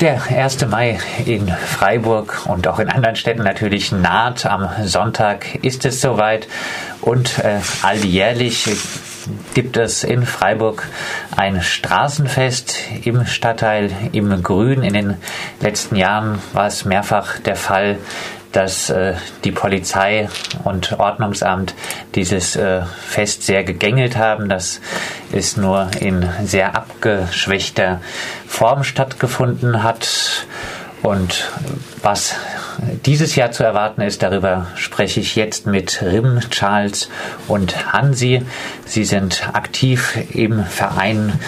Der 1. Mai in Freiburg und auch in anderen Städten natürlich naht. Am Sonntag ist es soweit und äh, alljährlich gibt es in Freiburg ein Straßenfest im Stadtteil im Grün. In den letzten Jahren war es mehrfach der Fall, dass äh, die Polizei und Ordnungsamt dieses äh, Fest sehr gegängelt haben. Das ist nur in sehr abgeschwächter Form stattgefunden hat. Und was dieses Jahr zu erwarten ist, darüber spreche ich jetzt mit Rim, Charles und Hansi. Sie sind aktiv im Verein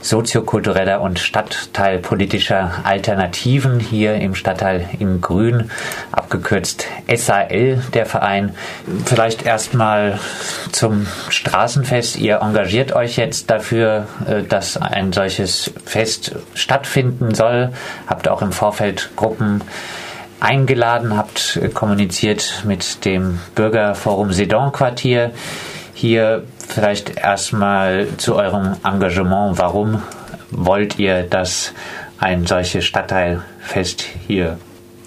soziokultureller und stadtteilpolitischer Alternativen hier im Stadtteil im Grün, abgekürzt SAL, der Verein. Vielleicht erstmal zum Straßenfest. Ihr engagiert euch jetzt dafür, äh, dass ein solches Fest stattfinden soll, habt auch im Vorfeld Gruppen eingeladen, habt kommuniziert mit dem Bürgerforum Sedan Quartier. Hier vielleicht erstmal zu eurem Engagement. Warum wollt ihr, dass ein solches Stadtteilfest hier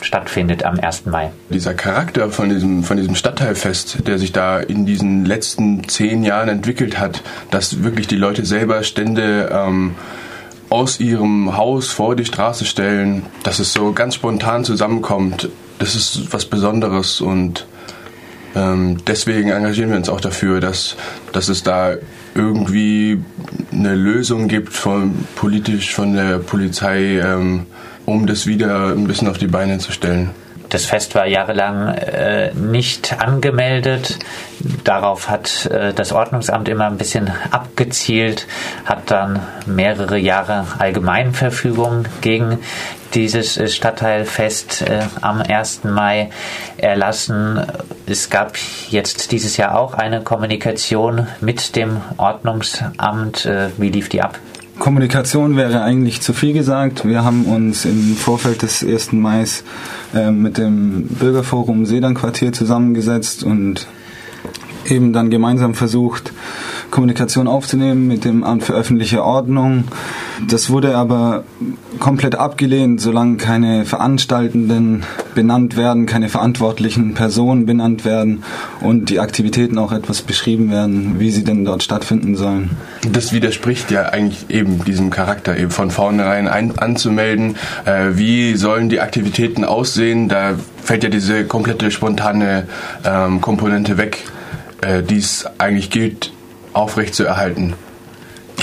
stattfindet am 1. Mai. Dieser Charakter von diesem, von diesem Stadtteilfest, der sich da in diesen letzten zehn Jahren entwickelt hat, dass wirklich die Leute selber Stände ähm, aus ihrem Haus vor die Straße stellen, dass es so ganz spontan zusammenkommt, das ist was Besonderes und deswegen engagieren wir uns auch dafür, dass, dass es da irgendwie eine Lösung gibt, von, politisch von der Polizei, ähm, um das wieder ein bisschen auf die Beine zu stellen. Das Fest war jahrelang äh, nicht angemeldet. Darauf hat äh, das Ordnungsamt immer ein bisschen abgezielt, hat dann mehrere Jahre Allgemeinverfügung gegen dieses äh, Stadtteilfest äh, am 1. Mai erlassen. Es gab jetzt dieses Jahr auch eine Kommunikation mit dem Ordnungsamt. Äh, wie lief die ab? Kommunikation wäre eigentlich zu viel gesagt. Wir haben uns im Vorfeld des 1. Mai äh, mit dem Bürgerforum Sedan-Quartier zusammengesetzt und eben dann gemeinsam versucht, Kommunikation aufzunehmen mit dem Amt für öffentliche Ordnung. Das wurde aber komplett abgelehnt, solange keine Veranstaltenden benannt werden, keine verantwortlichen Personen benannt werden und die Aktivitäten auch etwas beschrieben werden, wie sie denn dort stattfinden sollen. Das widerspricht ja eigentlich eben diesem Charakter, eben von vornherein ein, anzumelden, äh, wie sollen die Aktivitäten aussehen. Da fällt ja diese komplette spontane ähm, Komponente weg, äh, die es eigentlich gilt aufrechtzuerhalten.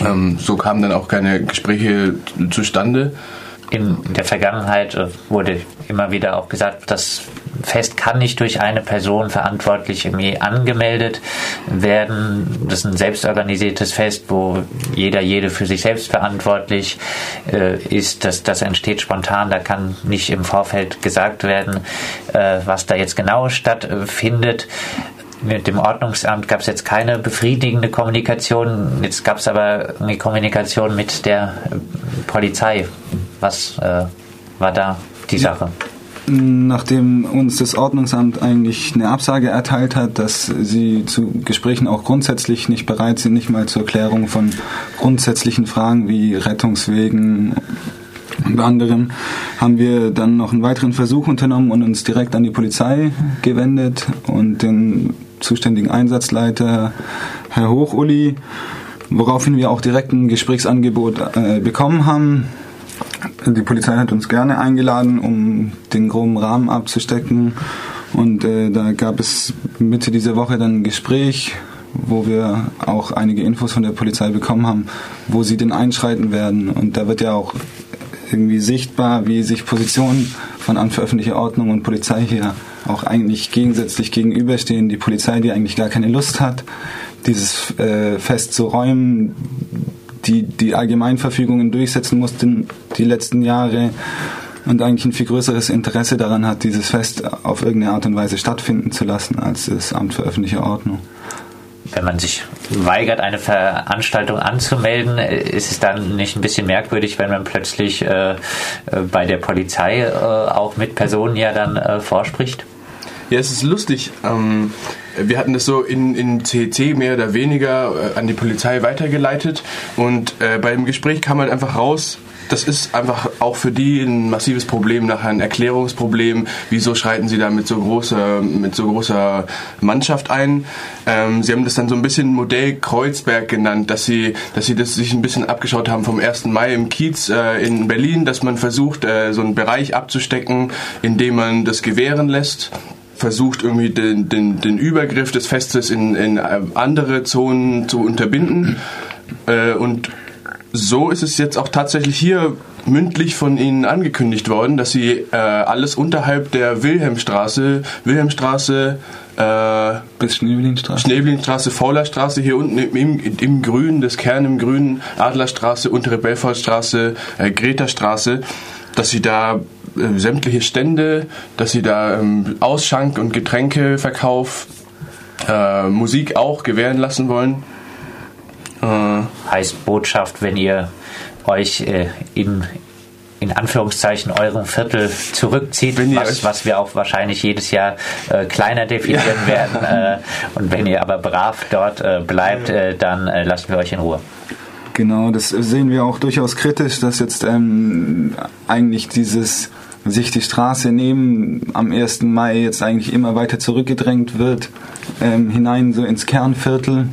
Ähm, so kamen dann auch keine Gespräche zustande. In der Vergangenheit äh, wurde immer wieder auch gesagt, das Fest kann nicht durch eine Person verantwortlich irgendwie angemeldet werden. Das ist ein selbstorganisiertes Fest, wo jeder, jede für sich selbst verantwortlich äh, ist. Das, das entsteht spontan. Da kann nicht im Vorfeld gesagt werden, äh, was da jetzt genau stattfindet mit dem Ordnungsamt gab es jetzt keine befriedigende Kommunikation. Jetzt gab es aber eine Kommunikation mit der Polizei. Was äh, war da die Sache? Nachdem uns das Ordnungsamt eigentlich eine Absage erteilt hat, dass sie zu Gesprächen auch grundsätzlich nicht bereit sind, nicht mal zur Klärung von grundsätzlichen Fragen wie Rettungswegen und anderem, haben wir dann noch einen weiteren Versuch unternommen und uns direkt an die Polizei gewendet und den zuständigen Einsatzleiter, Herr Hochuli, woraufhin wir auch direkt ein Gesprächsangebot äh, bekommen haben. Die Polizei hat uns gerne eingeladen, um den groben Rahmen abzustecken. Und äh, da gab es Mitte dieser Woche dann ein Gespräch, wo wir auch einige Infos von der Polizei bekommen haben, wo sie denn einschreiten werden. Und da wird ja auch irgendwie sichtbar, wie sich Positionen von Amt für öffentliche Ordnung und Polizei hier auch eigentlich gegensätzlich gegenüberstehen. Die Polizei, die eigentlich gar keine Lust hat, dieses äh, Fest zu räumen, die die Allgemeinverfügungen durchsetzen mussten die letzten Jahre und eigentlich ein viel größeres Interesse daran hat, dieses Fest auf irgendeine Art und Weise stattfinden zu lassen als das Amt für öffentliche Ordnung wenn man sich weigert, eine Veranstaltung anzumelden, ist es dann nicht ein bisschen merkwürdig, wenn man plötzlich äh, äh bei der Polizei äh, auch mit Personen ja dann äh, vorspricht? Ja, es ist lustig. Ähm, wir hatten das so in, in CC mehr oder weniger äh, an die Polizei weitergeleitet und äh, beim Gespräch kam halt einfach raus, das ist einfach auch für die ein massives Problem, nachher ein Erklärungsproblem. Wieso schreiten sie da mit so großer, mit so großer Mannschaft ein? Ähm, sie haben das dann so ein bisschen Modell Kreuzberg genannt, dass sie, dass sie das sich ein bisschen abgeschaut haben vom 1. Mai im Kiez äh, in Berlin, dass man versucht, äh, so einen Bereich abzustecken, in dem man das gewähren lässt versucht irgendwie den, den, den Übergriff des Festes in, in andere Zonen zu unterbinden. Äh, und so ist es jetzt auch tatsächlich hier mündlich von Ihnen angekündigt worden, dass Sie äh, alles unterhalb der Wilhelmstraße, Wilhelmstraße, äh, bis Schneeblinstraße, Schneeblinstraße, Faulerstraße, hier unten im, im, im Grün, das Kern im Grünen, Adlerstraße, untere Belfortstraße, äh, Greta-Straße, dass Sie da äh, sämtliche Stände, dass Sie da ähm, Ausschank- und Getränkeverkauf, äh, Musik auch gewähren lassen wollen. Äh, heißt Botschaft, wenn ihr euch äh, im in Anführungszeichen eurem Viertel zurückzieht, was, was, wir auch wahrscheinlich jedes Jahr äh, kleiner definieren ja. werden. Äh, und wenn ihr aber brav dort äh, bleibt, äh, dann äh, lassen wir euch in Ruhe. Genau, das sehen wir auch durchaus kritisch, dass jetzt ähm, eigentlich dieses sich die Straße nehmen am 1. Mai jetzt eigentlich immer weiter zurückgedrängt wird, ähm, hinein so ins Kernviertel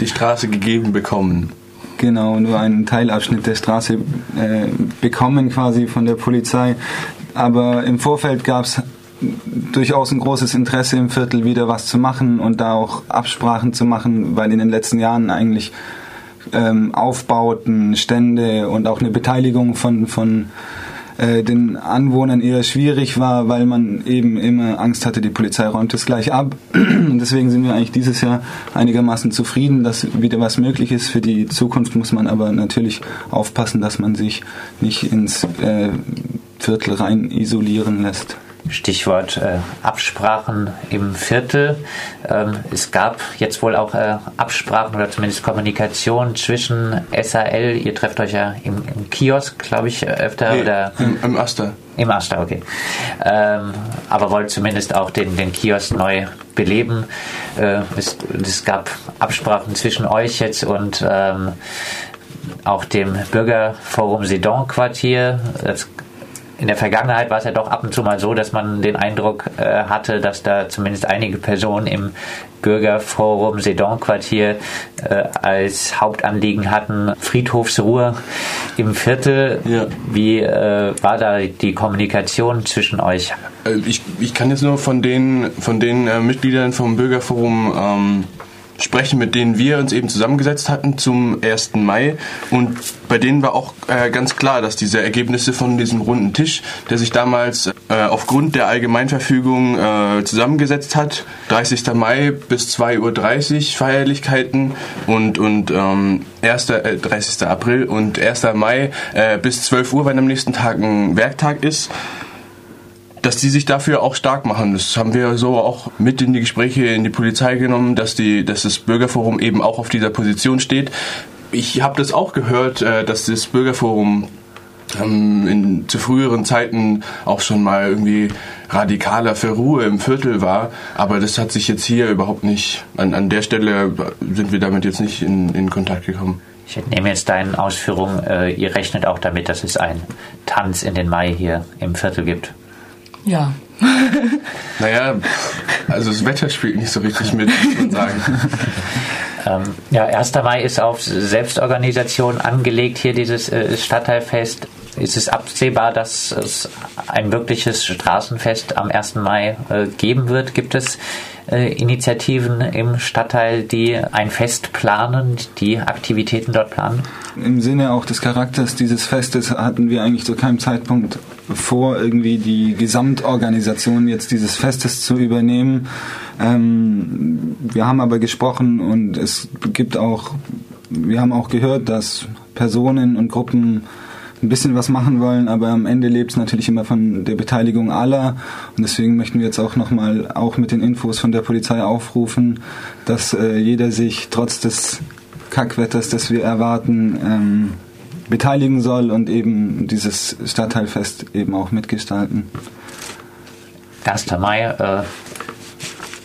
die Straße gegeben bekommen. Genau, nur einen Teilabschnitt der Straße äh, bekommen quasi von der Polizei. Aber im Vorfeld gab es durchaus ein großes Interesse im Viertel wieder was zu machen und da auch Absprachen zu machen, weil in den letzten Jahren eigentlich ähm, Aufbauten, Stände und auch eine Beteiligung von, von äh, den Anwohnern eher schwierig war, weil man eben immer Angst hatte, die Polizei räumt es gleich ab. Und deswegen sind wir eigentlich dieses Jahr einigermaßen zufrieden, dass wieder was möglich ist. Für die Zukunft muss man aber natürlich aufpassen, dass man sich nicht ins äh, Viertel rein isolieren lässt. Stichwort äh, Absprachen im Viertel. Ähm, es gab jetzt wohl auch äh, Absprachen oder zumindest Kommunikation zwischen SAL. Ihr trefft euch ja im, im Kiosk, glaube ich, öfter. Nee, oder im, im Aster. Im Aster, okay. Ähm, aber wollt zumindest auch den, den Kiosk neu beleben. Äh, es, es, gab Absprachen zwischen euch jetzt und ähm, auch dem Bürgerforum Sedan Quartier. Das in der Vergangenheit war es ja doch ab und zu mal so, dass man den Eindruck äh, hatte, dass da zumindest einige Personen im Bürgerforum Sedan-Quartier äh, als Hauptanliegen hatten, Friedhofsruhe im Viertel. Ja. Wie äh, war da die Kommunikation zwischen euch? Äh, ich, ich kann jetzt nur von den, von den äh, Mitgliedern vom Bürgerforum ähm, sprechen, mit denen wir uns eben zusammengesetzt hatten zum 1. Mai. Und bei denen war auch äh, ganz klar, dass diese Ergebnisse von diesem runden Tisch, der sich damals äh, aufgrund der Allgemeinverfügung äh, zusammengesetzt hat, 30. Mai bis 2.30 Uhr Feierlichkeiten und, und ähm, 1. 30. Äh, April und 1. Mai äh, bis 12 Uhr, wenn am nächsten Tag ein Werktag ist dass die sich dafür auch stark machen. Das haben wir so auch mit in die Gespräche in die Polizei genommen, dass, die, dass das Bürgerforum eben auch auf dieser Position steht. Ich habe das auch gehört, äh, dass das Bürgerforum ähm, in, zu früheren Zeiten auch schon mal irgendwie radikaler für Ruhe im Viertel war, aber das hat sich jetzt hier überhaupt nicht, an, an der Stelle sind wir damit jetzt nicht in, in Kontakt gekommen. Ich entnehme jetzt deinen Ausführungen, äh, ihr rechnet auch damit, dass es einen Tanz in den Mai hier im Viertel gibt. Ja. naja, also das Wetter spielt nicht so richtig mit, muss man sagen. Ähm, ja, 1. Mai ist auf Selbstorganisation angelegt, hier dieses äh, Stadtteilfest. Ist es absehbar, dass es ein wirkliches Straßenfest am 1. Mai äh, geben wird? Gibt es äh, Initiativen im Stadtteil, die ein Fest planen, die Aktivitäten dort planen? Im Sinne auch des Charakters dieses Festes hatten wir eigentlich zu keinem Zeitpunkt vor, irgendwie die Gesamtorganisation jetzt dieses Festes zu übernehmen. Ähm, wir haben aber gesprochen und es gibt auch, wir haben auch gehört, dass Personen und Gruppen ein bisschen was machen wollen, aber am Ende lebt es natürlich immer von der Beteiligung aller und deswegen möchten wir jetzt auch nochmal auch mit den Infos von der Polizei aufrufen, dass äh, jeder sich trotz des Kackwetters, das wir erwarten, ähm, beteiligen soll und eben dieses Stadtteilfest eben auch mitgestalten. 1. Mai, äh,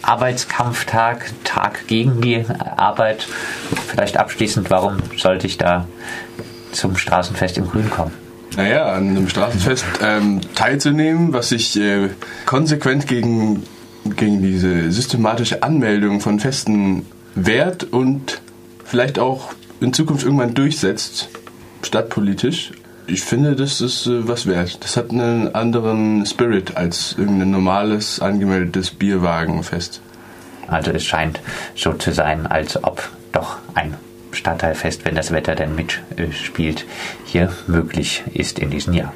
Arbeitskampftag, Tag gegen die Arbeit. Vielleicht abschließend, warum sollte ich da zum Straßenfest im Grün kommen? Naja, an einem Straßenfest ähm, teilzunehmen, was sich äh, konsequent gegen, gegen diese systematische Anmeldung von Festen wehrt und vielleicht auch in Zukunft irgendwann durchsetzt, stadtpolitisch. Ich finde, das ist äh, was wert. Das hat einen anderen Spirit als irgendein normales angemeldetes Bierwagenfest. Also es scheint so zu sein, als ob doch ein Stadtteilfest, wenn das Wetter denn mitspielt, hier möglich ist in diesem Jahr.